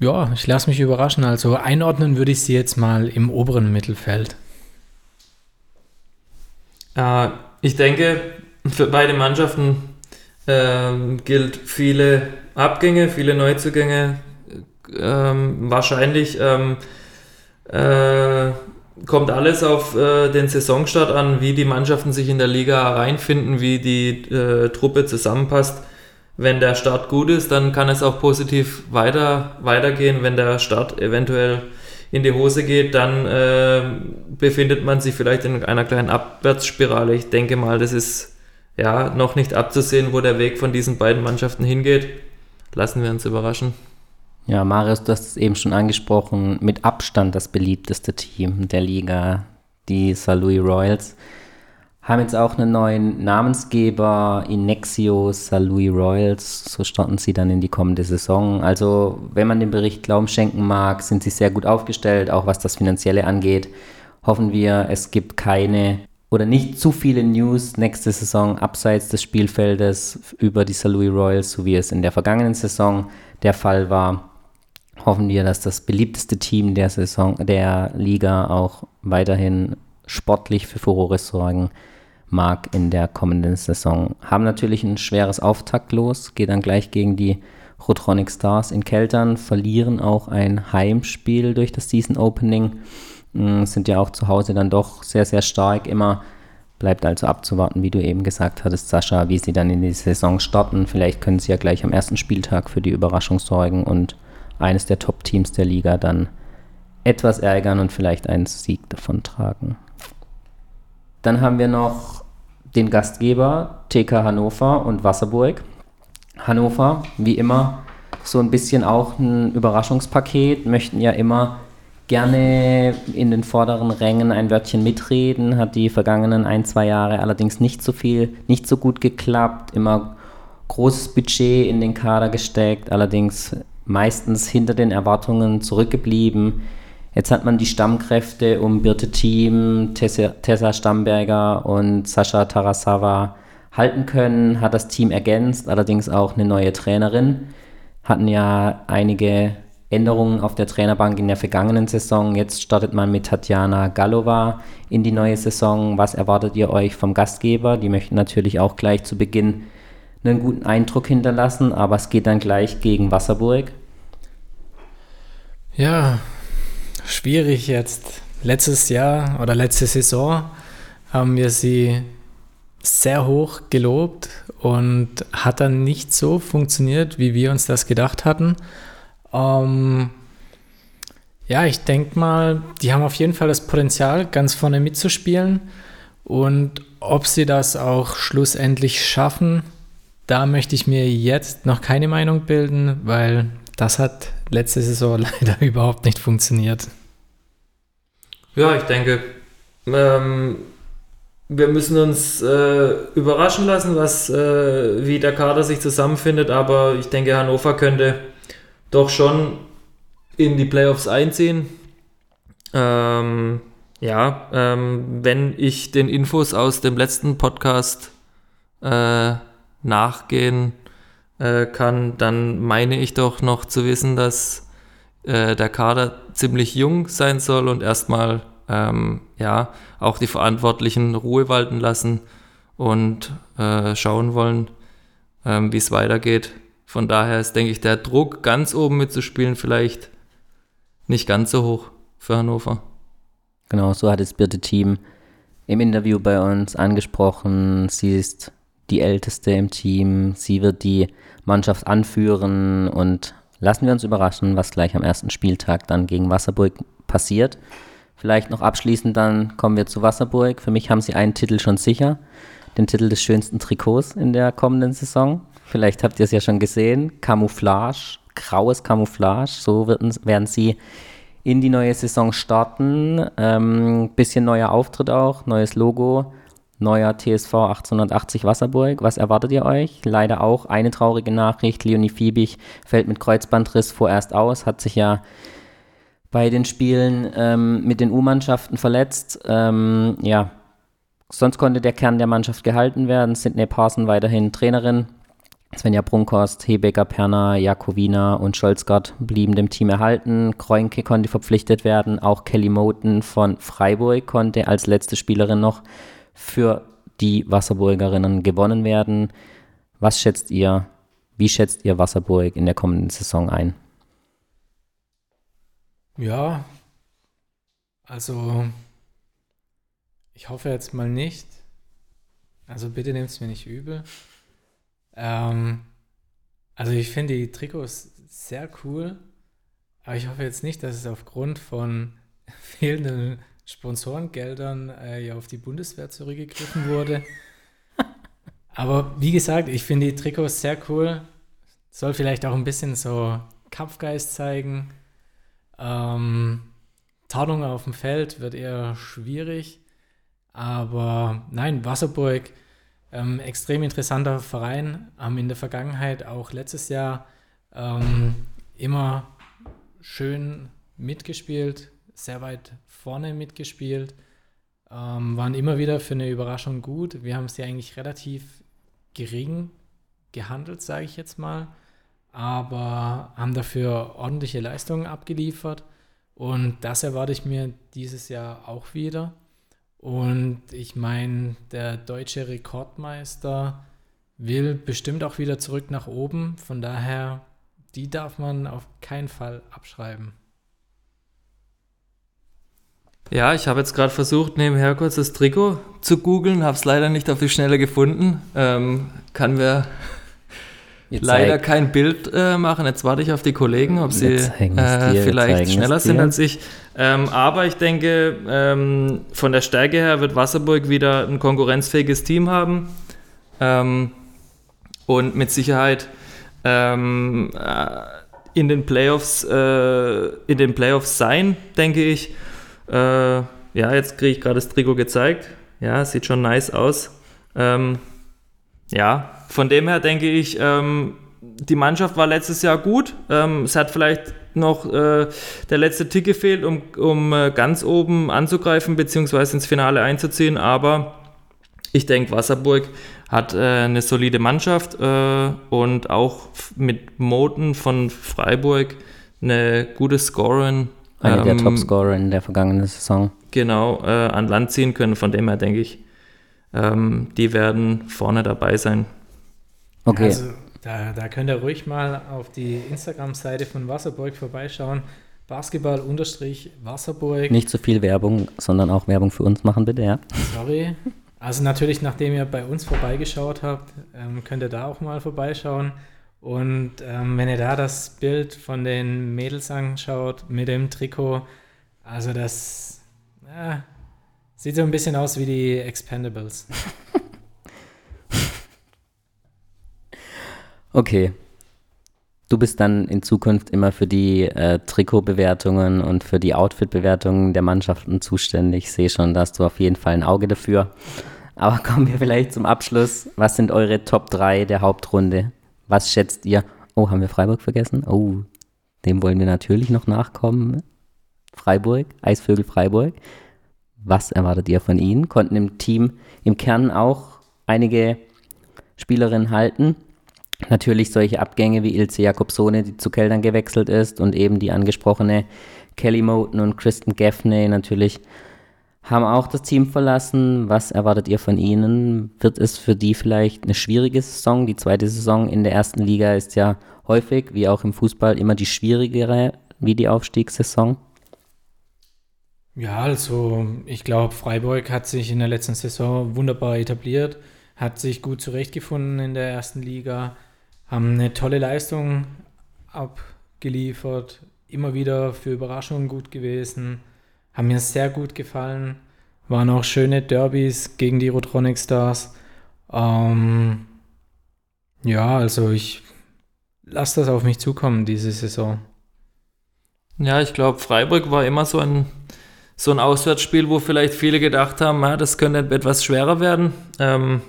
Ja, ich lasse mich überraschen. Also einordnen würde ich sie jetzt mal im oberen Mittelfeld.
Äh, ich denke, für beide Mannschaften äh, gilt viele Abgänge, viele Neuzugänge. Ähm, wahrscheinlich ähm, äh, kommt alles auf äh, den Saisonstart an, wie die Mannschaften sich in der Liga reinfinden, wie die äh, Truppe zusammenpasst wenn der Start gut ist, dann kann es auch positiv weiter, weitergehen. Wenn der Start eventuell in die Hose geht, dann äh, befindet man sich vielleicht in einer kleinen Abwärtsspirale. Ich denke mal, das ist ja noch nicht abzusehen, wo der Weg von diesen beiden Mannschaften hingeht. Lassen wir uns überraschen.
Ja, Marius, du hast es eben schon angesprochen, mit Abstand das beliebteste Team der Liga, die St. Louis Royals haben jetzt auch einen neuen Namensgeber, Inexio Louis Royals. So starten sie dann in die kommende Saison. Also, wenn man dem Bericht Glauben schenken mag, sind sie sehr gut aufgestellt, auch was das Finanzielle angeht. Hoffen wir, es gibt keine oder nicht zu viele News nächste Saison abseits des Spielfeldes über die St. Louis Royals, so wie es in der vergangenen Saison der Fall war. Hoffen wir, dass das beliebteste Team der Saison, der Liga auch weiterhin sportlich für Furore sorgen mag in der kommenden Saison. Haben natürlich ein schweres Auftaktlos, geht dann gleich gegen die Rotronic Stars in Keltern, verlieren auch ein Heimspiel durch das Season Opening, mm, sind ja auch zu Hause dann doch sehr, sehr stark immer. Bleibt also abzuwarten, wie du eben gesagt hattest, Sascha, wie sie dann in die Saison starten. Vielleicht können sie ja gleich am ersten Spieltag für die Überraschung sorgen und eines der Top-Teams der Liga dann etwas ärgern und vielleicht einen Sieg davon tragen. Dann haben wir noch den Gastgeber TK Hannover und Wasserburg. Hannover, wie immer, so ein bisschen auch ein Überraschungspaket, möchten ja immer gerne in den vorderen Rängen ein Wörtchen mitreden, hat die vergangenen ein, zwei Jahre allerdings nicht so viel, nicht so gut geklappt, immer großes Budget in den Kader gesteckt, allerdings meistens hinter den Erwartungen zurückgeblieben. Jetzt hat man die Stammkräfte um Birte Thiem, Tessa, Tessa Stamberger und Sascha Tarasawa halten können, hat das Team ergänzt, allerdings auch eine neue Trainerin. Hatten ja einige Änderungen auf der Trainerbank in der vergangenen Saison. Jetzt startet man mit Tatjana Galova in die neue Saison. Was erwartet ihr euch vom Gastgeber? Die möchten natürlich auch gleich zu Beginn einen guten Eindruck hinterlassen, aber es geht dann gleich gegen Wasserburg.
Ja, schwierig jetzt. Letztes Jahr oder letzte Saison haben wir sie sehr hoch gelobt und hat dann nicht so funktioniert, wie wir uns das gedacht hatten. Ähm, Ja, ich denke mal, die haben auf jeden Fall das Potenzial, ganz vorne mitzuspielen. Und ob sie das auch schlussendlich schaffen, da möchte ich mir jetzt noch keine Meinung bilden, weil das hat letzte Saison leider überhaupt nicht funktioniert.
Ja, ich denke, ähm, wir müssen uns äh, überraschen lassen, was, äh, wie der Kader sich zusammenfindet, aber ich denke, Hannover könnte doch schon in die Playoffs einziehen. Ähm, ja, ähm, wenn ich den Infos aus dem letzten Podcast äh, nachgehen äh, kann, dann meine ich doch noch zu wissen, dass äh, der Kader ziemlich jung sein soll und erstmal ähm, ja auch die Verantwortlichen Ruhe walten lassen und äh, schauen wollen, ähm, wie es weitergeht. Von daher ist, denke ich, der Druck, ganz oben mitzuspielen, vielleicht nicht ganz so hoch für Hannover.
Genau, so hat das Birte Team im Interview bei uns angesprochen. Sie ist die Älteste im Team. Sie wird die Mannschaft anführen und lassen wir uns überraschen, was gleich am ersten Spieltag dann gegen Wasserburg passiert. Vielleicht noch abschließend dann kommen wir zu Wasserburg. Für mich haben sie einen Titel schon sicher, den Titel des schönsten Trikots in der kommenden Saison. Vielleicht habt ihr es ja schon gesehen. Camouflage, graues Camouflage. So werden, werden sie in die neue Saison starten. Ähm, bisschen neuer Auftritt auch, neues Logo, neuer TSV 1880 Wasserburg. Was erwartet ihr euch? Leider auch eine traurige Nachricht. Leonie Fiebig fällt mit Kreuzbandriss vorerst aus, hat sich ja bei den Spielen ähm, mit den U-Mannschaften verletzt. Ähm, ja, sonst konnte der Kern der Mannschaft gehalten werden. Sidney Parson weiterhin Trainerin. Svenja Brunkhorst, Hebecker, Perner, Jakowina und Scholzgart blieben dem Team erhalten. Kroinke konnte verpflichtet werden. Auch Kelly Moten von Freiburg konnte als letzte Spielerin noch für die Wasserburgerinnen gewonnen werden. Was schätzt ihr, wie schätzt ihr Wasserburg in der kommenden Saison ein?
Ja, also ich hoffe jetzt mal nicht. Also bitte nehmt es mir nicht übel. Ähm, also ich finde die Trikots sehr cool, aber ich hoffe jetzt nicht, dass es aufgrund von fehlenden Sponsorengeldern äh, ja auf die Bundeswehr zurückgegriffen wurde. aber wie gesagt, ich finde die Trikots sehr cool. Soll vielleicht auch ein bisschen so Kampfgeist zeigen. Ähm, Tarnung auf dem Feld wird eher schwierig. Aber nein, Wasserburg ähm, extrem interessanter Verein, haben in der Vergangenheit auch letztes Jahr ähm, immer schön mitgespielt, sehr weit vorne mitgespielt, ähm, waren immer wieder für eine Überraschung gut. Wir haben sie eigentlich relativ gering gehandelt, sage ich jetzt mal, aber haben dafür ordentliche Leistungen abgeliefert und das erwarte ich mir dieses Jahr auch wieder. Und ich meine, der deutsche Rekordmeister will bestimmt auch wieder zurück nach oben. Von daher, die darf man auf keinen Fall abschreiben.
Ja, ich habe jetzt gerade versucht, nebenher kurz das Trikot zu googeln, habe es leider nicht auf die Schnelle gefunden. Ähm, kann mir Jetzt leider zeig. kein Bild äh, machen. Jetzt warte ich auf die Kollegen, ob sie äh, vielleicht schneller sind als ich. Ähm, aber ich denke, ähm, von der Stärke her wird Wasserburg wieder ein konkurrenzfähiges Team haben. Ähm, und mit Sicherheit ähm, äh, in den Playoffs äh, in den Playoffs sein, denke ich. Äh, ja, jetzt kriege ich gerade das Trikot gezeigt. Ja, sieht schon nice aus. Ähm, ja, von dem her denke ich, ähm, die Mannschaft war letztes Jahr gut. Ähm, es hat vielleicht noch äh, der letzte Tick gefehlt, um, um äh, ganz oben anzugreifen bzw. ins Finale einzuziehen. Aber ich denke, Wasserburg hat äh, eine solide Mannschaft äh, und auch mit Moten von Freiburg eine gute Scorerin.
Eine ähm, der Topscorer in der vergangenen Saison.
Genau, äh, an Land ziehen können. Von dem her denke ich, ähm, die werden vorne dabei sein.
Okay. Also da, da könnt ihr ruhig mal auf die Instagram-Seite von Wasserburg vorbeischauen. Basketball-Wasserburg.
Nicht zu so viel Werbung, sondern auch Werbung für uns machen, bitte, ja.
Sorry. Also natürlich, nachdem ihr bei uns vorbeigeschaut habt, ähm, könnt ihr da auch mal vorbeischauen. Und ähm, wenn ihr da das Bild von den Mädels anschaut mit dem Trikot, also das ja, sieht so ein bisschen aus wie die Expendables.
okay. Du bist dann in Zukunft immer für die äh, Trikotbewertungen und für die Outfitbewertungen der Mannschaften zuständig. Ich sehe schon, da hast du auf jeden Fall ein Auge dafür. Aber kommen wir vielleicht zum Abschluss. Was sind eure Top 3 der Hauptrunde? Was schätzt ihr? Oh, haben wir Freiburg vergessen? Oh, dem wollen wir natürlich noch nachkommen. Freiburg, Eisvögel Freiburg. Was erwartet ihr von ihnen? Konnten im Team im Kern auch einige Spielerinnen halten. Natürlich solche Abgänge wie Ilse Jakobsone, die zu Keldern gewechselt ist und eben die angesprochene Kelly Moten und Kristen Gaffney natürlich haben auch das Team verlassen. Was erwartet ihr von ihnen? Wird es für die vielleicht eine schwierige Saison? Die zweite Saison in der ersten Liga ist ja häufig, wie auch im Fußball, immer die schwierigere wie die Aufstiegssaison.
Ja, also ich glaube, Freiburg hat sich in der letzten Saison wunderbar etabliert, hat sich gut zurechtgefunden in der ersten Liga, haben eine tolle Leistung abgeliefert, immer wieder für Überraschungen gut gewesen, haben mir sehr gut gefallen, waren auch schöne Derbys gegen die Rotronic Stars. Ähm, ja, also ich lasse das auf mich zukommen diese Saison.
Ja, ich glaube, Freiburg war immer so ein, so ein Auswärtsspiel, wo vielleicht viele gedacht haben, ja, das könnte etwas schwerer werden. Ähm,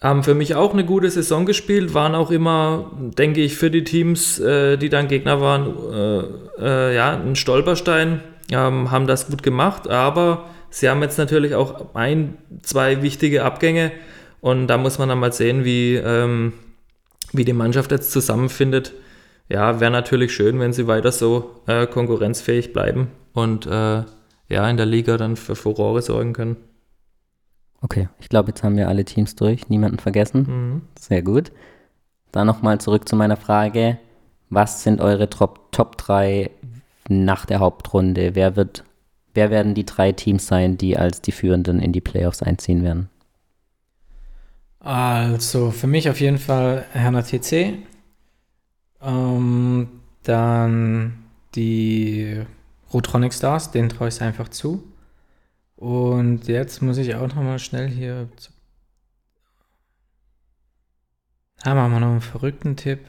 haben für mich auch eine gute Saison gespielt, waren auch immer, denke ich, für die Teams, äh, die dann Gegner waren, äh, äh, ja, ein Stolperstein, ähm, haben das gut gemacht, aber sie haben jetzt natürlich auch ein, zwei wichtige Abgänge und da muss man dann mal sehen, wie, ähm, wie die Mannschaft jetzt zusammenfindet. Ja, wäre natürlich schön, wenn sie weiter so äh, konkurrenzfähig bleiben und äh, ja, in der Liga dann für Furore sorgen können.
Okay, ich glaube, jetzt haben wir alle Teams durch, niemanden vergessen. Mhm. Sehr gut. Dann nochmal zurück zu meiner Frage. Was sind eure Top, Top 3 nach der Hauptrunde? Wer, wird, wer werden die drei Teams sein, die als die Führenden in die Playoffs einziehen werden?
Also für mich auf jeden Fall Herner TC. Ähm, dann die Rotronic Stars, den traue ich einfach zu. Und jetzt muss ich auch noch mal schnell hier. Da machen wir noch einen verrückten Tipp.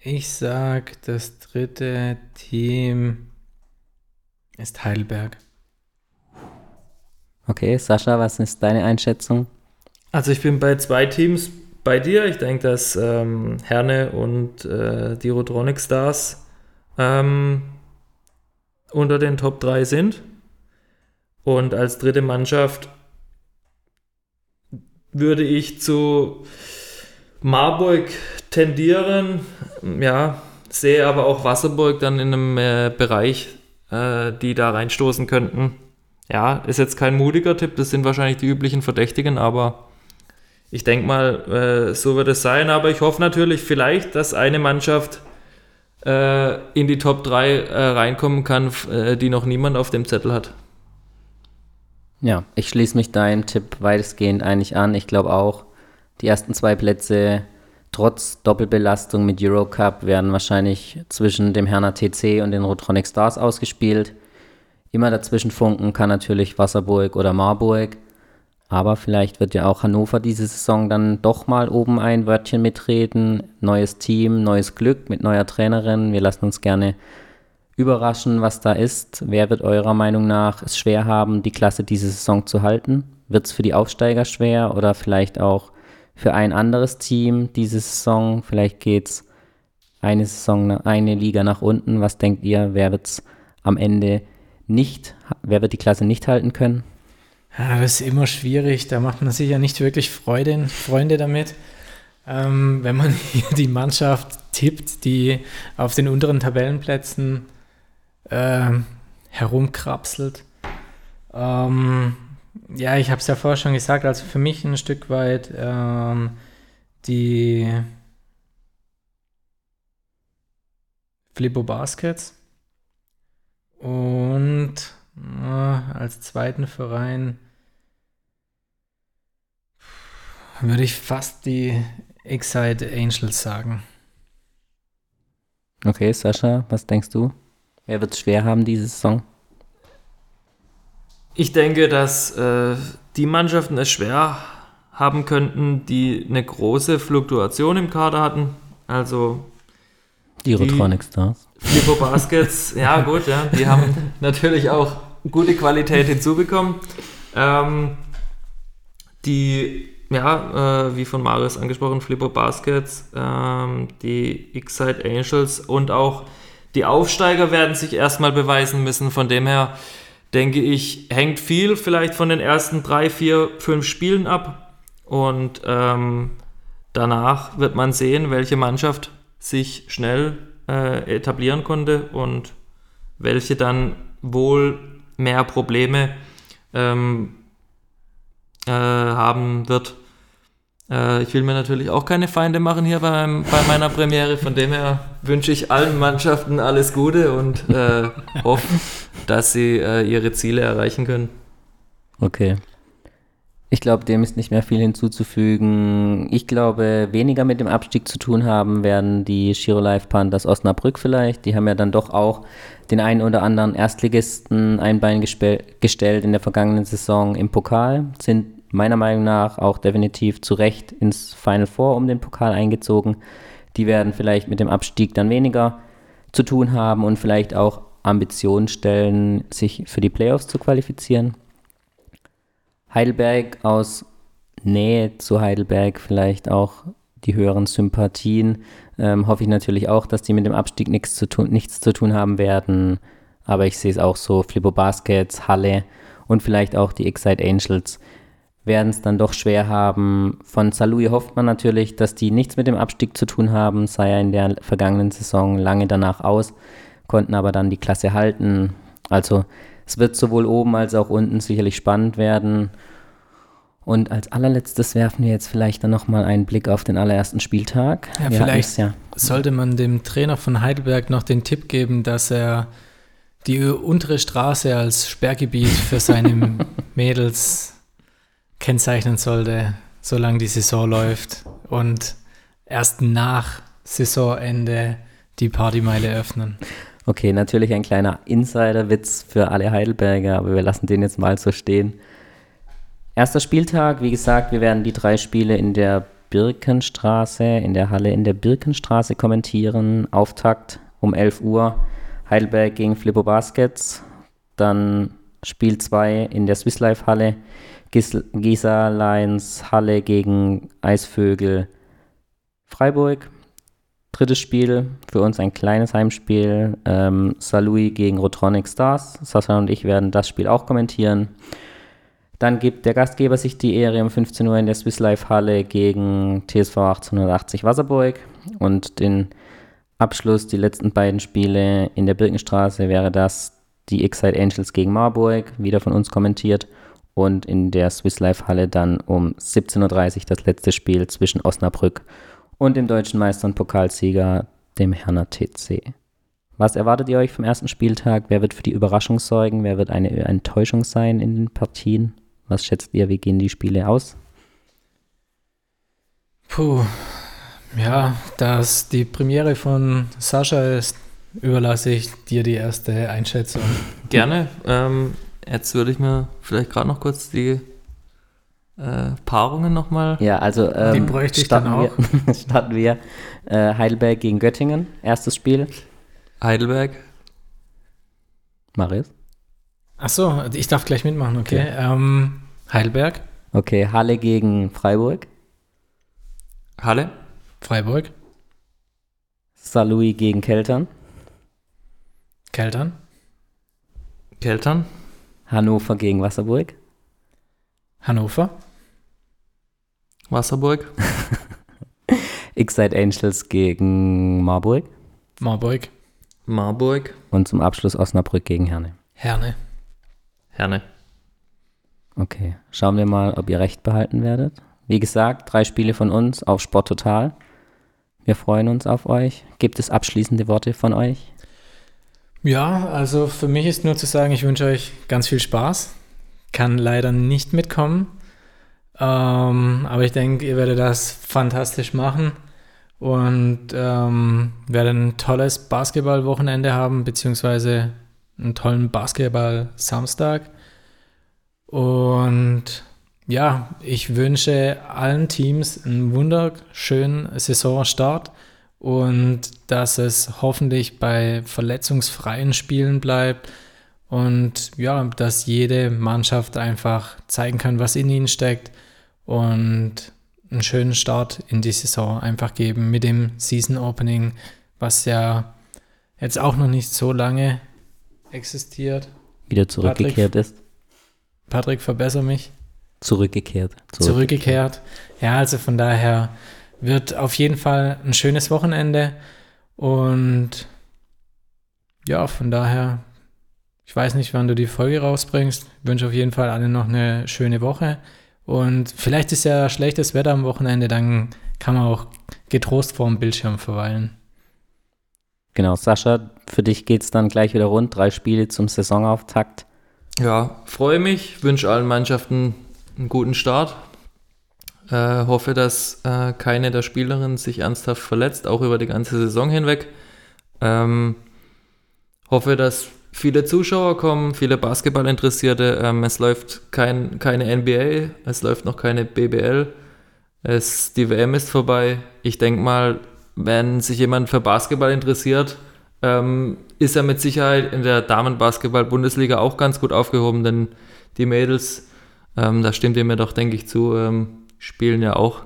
Ich sag, das dritte Team ist Heidelberg.
Okay, Sascha, was ist deine Einschätzung?
Also ich bin bei zwei Teams bei dir. Ich denke, dass ähm, Herne und äh, die Rotronic Stars ähm, unter den Top 3 sind. Und als dritte Mannschaft würde ich zu Marburg tendieren. Ja, sehe aber auch Wasserburg dann in einem äh, Bereich, äh, die da reinstoßen könnten. Ja, ist jetzt kein mutiger Tipp, das sind wahrscheinlich die üblichen Verdächtigen, aber ich denke mal, äh, so wird es sein. Aber ich hoffe natürlich vielleicht, dass eine Mannschaft äh, in die Top 3 äh, reinkommen kann, äh, die noch niemand auf dem Zettel hat.
Ja, ich schließe mich deinem Tipp weitestgehend eigentlich an. Ich glaube auch, die ersten zwei Plätze trotz Doppelbelastung mit Eurocup werden wahrscheinlich zwischen dem Herner TC und den Rotronic Stars ausgespielt. Immer dazwischen funken kann natürlich Wasserburg oder Marburg. Aber vielleicht wird ja auch Hannover diese Saison dann doch mal oben ein Wörtchen mitreden. Neues Team, neues Glück mit neuer Trainerin. Wir lassen uns gerne überraschen, was da ist. Wer wird eurer Meinung nach es schwer haben, die Klasse diese Saison zu halten? Wird es für die Aufsteiger schwer oder vielleicht auch für ein anderes Team diese Saison? Vielleicht geht es eine Saison, eine Liga nach unten. Was denkt ihr? Wer wird es am Ende nicht, wer wird die Klasse nicht halten können?
Ja, das ist immer schwierig. Da macht man sich ja nicht wirklich Freude, Freunde damit. Ähm, wenn man hier die Mannschaft tippt, die auf den unteren Tabellenplätzen äh, herumkrapselt. Ähm, ja, ich habe es ja vorher schon gesagt, also für mich ein Stück weit ähm, die Flippo Baskets und als zweiten Verein Würde ich fast die Excite Angels sagen.
Okay, Sascha, was denkst du? Wer wird es schwer haben diese Saison?
Ich denke, dass äh, die Mannschaften es schwer haben könnten, die eine große Fluktuation im Kader hatten. Also
die Rotronic Stars.
Flippo Baskets, ja gut, ja, die haben natürlich auch gute Qualität hinzubekommen. Ähm, die, ja, äh, wie von Marius angesprochen, Flippo Baskets, ähm, die X-Side Angels und auch die Aufsteiger werden sich erstmal beweisen müssen. Von dem her denke ich, hängt viel vielleicht von den ersten drei, vier, fünf Spielen ab. Und ähm, danach wird man sehen, welche Mannschaft sich schnell äh, etablieren konnte und welche dann wohl mehr Probleme ähm, äh, haben wird. Äh, ich will mir natürlich auch keine Feinde machen hier beim, bei meiner Premiere. Von dem her wünsche ich allen Mannschaften alles Gute und äh, hoffe, dass sie äh, ihre Ziele erreichen können.
Okay. Ich glaube, dem ist nicht mehr viel hinzuzufügen. Ich glaube, weniger mit dem Abstieg zu tun haben werden die Giro Life Panthers Osnabrück vielleicht. Die haben ja dann doch auch den einen oder anderen Erstligisten ein Bein gestellt in der vergangenen Saison im Pokal, sind meiner Meinung nach auch definitiv zu Recht ins Final Four um den Pokal eingezogen. Die werden vielleicht mit dem Abstieg dann weniger zu tun haben und vielleicht auch Ambitionen stellen, sich für die Playoffs zu qualifizieren. Heidelberg aus Nähe zu Heidelberg vielleicht auch die höheren Sympathien. Ähm, hoffe ich natürlich auch, dass die mit dem Abstieg nichts zu tun, nichts zu tun haben werden. Aber ich sehe es auch so, Flippo Baskets, Halle und vielleicht auch die Excite Angels werden es dann doch schwer haben. Von Salui hofft man natürlich, dass die nichts mit dem Abstieg zu tun haben, sei er in der vergangenen Saison lange danach aus, konnten aber dann die Klasse halten. Also es wird sowohl oben als auch unten sicherlich spannend werden. Und als allerletztes werfen wir jetzt vielleicht dann nochmal einen Blick auf den allerersten Spieltag.
Ja, wir vielleicht ja sollte man dem Trainer von Heidelberg noch den Tipp geben, dass er die untere Straße als Sperrgebiet für seine Mädels kennzeichnen sollte, solange die Saison läuft und erst nach Saisonende die Partymeile öffnen.
Okay, natürlich ein kleiner Insider-Witz für alle Heidelberger, aber wir lassen den jetzt mal so stehen. Erster Spieltag, wie gesagt, wir werden die drei Spiele in der Birkenstraße, in der Halle in der Birkenstraße kommentieren. Auftakt um 11 Uhr Heidelberg gegen Flippo Baskets. Dann Spiel 2 in der Swiss Life Halle. Gisa Lions Halle gegen Eisvögel Freiburg. Drittes Spiel, für uns ein kleines Heimspiel. Ähm, Salui gegen Rotronic Stars. Sascha und ich werden das Spiel auch kommentieren. Dann gibt der Gastgeber sich die Ehre um 15 Uhr in der Swiss Life Halle gegen TSV 1880 Wasserburg. Und den Abschluss, die letzten beiden Spiele in der Birkenstraße wäre das die Excite Angels gegen Marburg, wieder von uns kommentiert. Und in der Swiss Life Halle dann um 17.30 Uhr das letzte Spiel zwischen Osnabrück und dem deutschen Meister und Pokalsieger, dem Herner TC. Was erwartet ihr euch vom ersten Spieltag? Wer wird für die Überraschung sorgen? Wer wird eine Enttäuschung sein in den Partien? Was schätzt ihr, wie gehen die Spiele aus?
Puh, ja, dass die Premiere von Sascha ist, überlasse ich dir die erste Einschätzung.
Gerne. Ähm, jetzt würde ich mir vielleicht gerade noch kurz die äh, Paarungen nochmal.
Ja, also ähm,
die bräuchte ich dann auch.
Wir, starten wir äh, Heidelberg gegen Göttingen, erstes Spiel.
Heidelberg.
Marius?
Ach so, ich darf gleich mitmachen, okay. okay. Ähm, Heidelberg.
Okay, Halle gegen Freiburg.
Halle.
Freiburg.
Saarlouis gegen Keltern.
Keltern.
Keltern.
Hannover gegen Wasserburg.
Hannover.
Wasserburg.
X-Side Angels gegen Marburg.
Marburg.
Marburg.
Und zum Abschluss Osnabrück gegen Herne.
Herne.
Herne.
Okay, schauen wir mal, ob ihr recht behalten werdet. Wie gesagt, drei Spiele von uns auf Sport Total. Wir freuen uns auf euch. Gibt es abschließende Worte von euch?
Ja, also für mich ist nur zu sagen, ich wünsche euch ganz viel Spaß. Kann leider nicht mitkommen. Ähm, aber ich denke, ihr werdet das fantastisch machen und ähm, werdet ein tolles Basketballwochenende haben, beziehungsweise einen tollen Basketball-Samstag. Und ja, ich wünsche allen Teams einen wunderschönen Saisonstart und dass es hoffentlich bei verletzungsfreien Spielen bleibt und ja, dass jede Mannschaft einfach zeigen kann, was in ihnen steckt und einen schönen Start in die Saison einfach geben mit dem Season Opening, was ja jetzt auch noch nicht so lange existiert.
Wieder zurückgekehrt
Patrick,
ist.
Patrick, verbessere mich.
Zurückgekehrt.
Zurückgekehrt. Ja, also von daher wird auf jeden Fall ein schönes Wochenende und ja, von daher, ich weiß nicht, wann du die Folge rausbringst. Ich wünsche auf jeden Fall allen noch eine schöne Woche. Und vielleicht ist ja schlechtes Wetter am Wochenende, dann kann man auch getrost vor dem Bildschirm verweilen.
Genau, Sascha, für dich geht es dann gleich wieder rund. Drei Spiele zum Saisonauftakt.
Ja, freue mich, wünsche allen Mannschaften einen guten Start. Äh, hoffe, dass äh, keine der Spielerinnen sich ernsthaft verletzt, auch über die ganze Saison hinweg. Ähm, hoffe, dass viele Zuschauer kommen, viele Basketballinteressierte. Ähm, es läuft kein, keine NBA, es läuft noch keine BBL. Es, die WM ist vorbei. Ich denke mal, wenn sich jemand für Basketball interessiert, ähm, ist er mit Sicherheit in der Damenbasketball-Bundesliga auch ganz gut aufgehoben, denn die Mädels, ähm, da stimmt ihr mir doch, denke ich, zu, ähm, spielen ja auch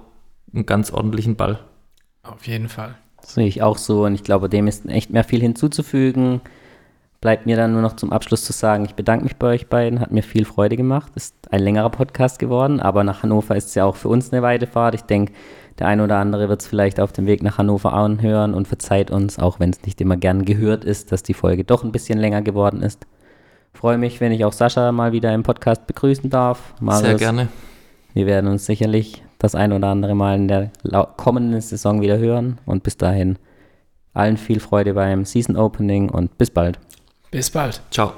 einen ganz ordentlichen Ball.
Auf jeden Fall.
Das sehe ich auch so und ich glaube, dem ist echt mehr viel hinzuzufügen. Bleibt mir dann nur noch zum Abschluss zu sagen, ich bedanke mich bei euch beiden, hat mir viel Freude gemacht. Ist ein längerer Podcast geworden, aber nach Hannover ist es ja auch für uns eine Weidefahrt. Ich denke, der eine oder andere wird es vielleicht auf dem Weg nach Hannover anhören und verzeiht uns, auch wenn es nicht immer gern gehört ist, dass die Folge doch ein bisschen länger geworden ist. Freue mich, wenn ich auch Sascha mal wieder im Podcast begrüßen darf.
Marius, Sehr gerne.
Wir werden uns sicherlich das ein oder andere Mal in der kommenden Saison wieder hören und bis dahin allen viel Freude beim Season Opening und bis bald.
Bis bald.
Ciao.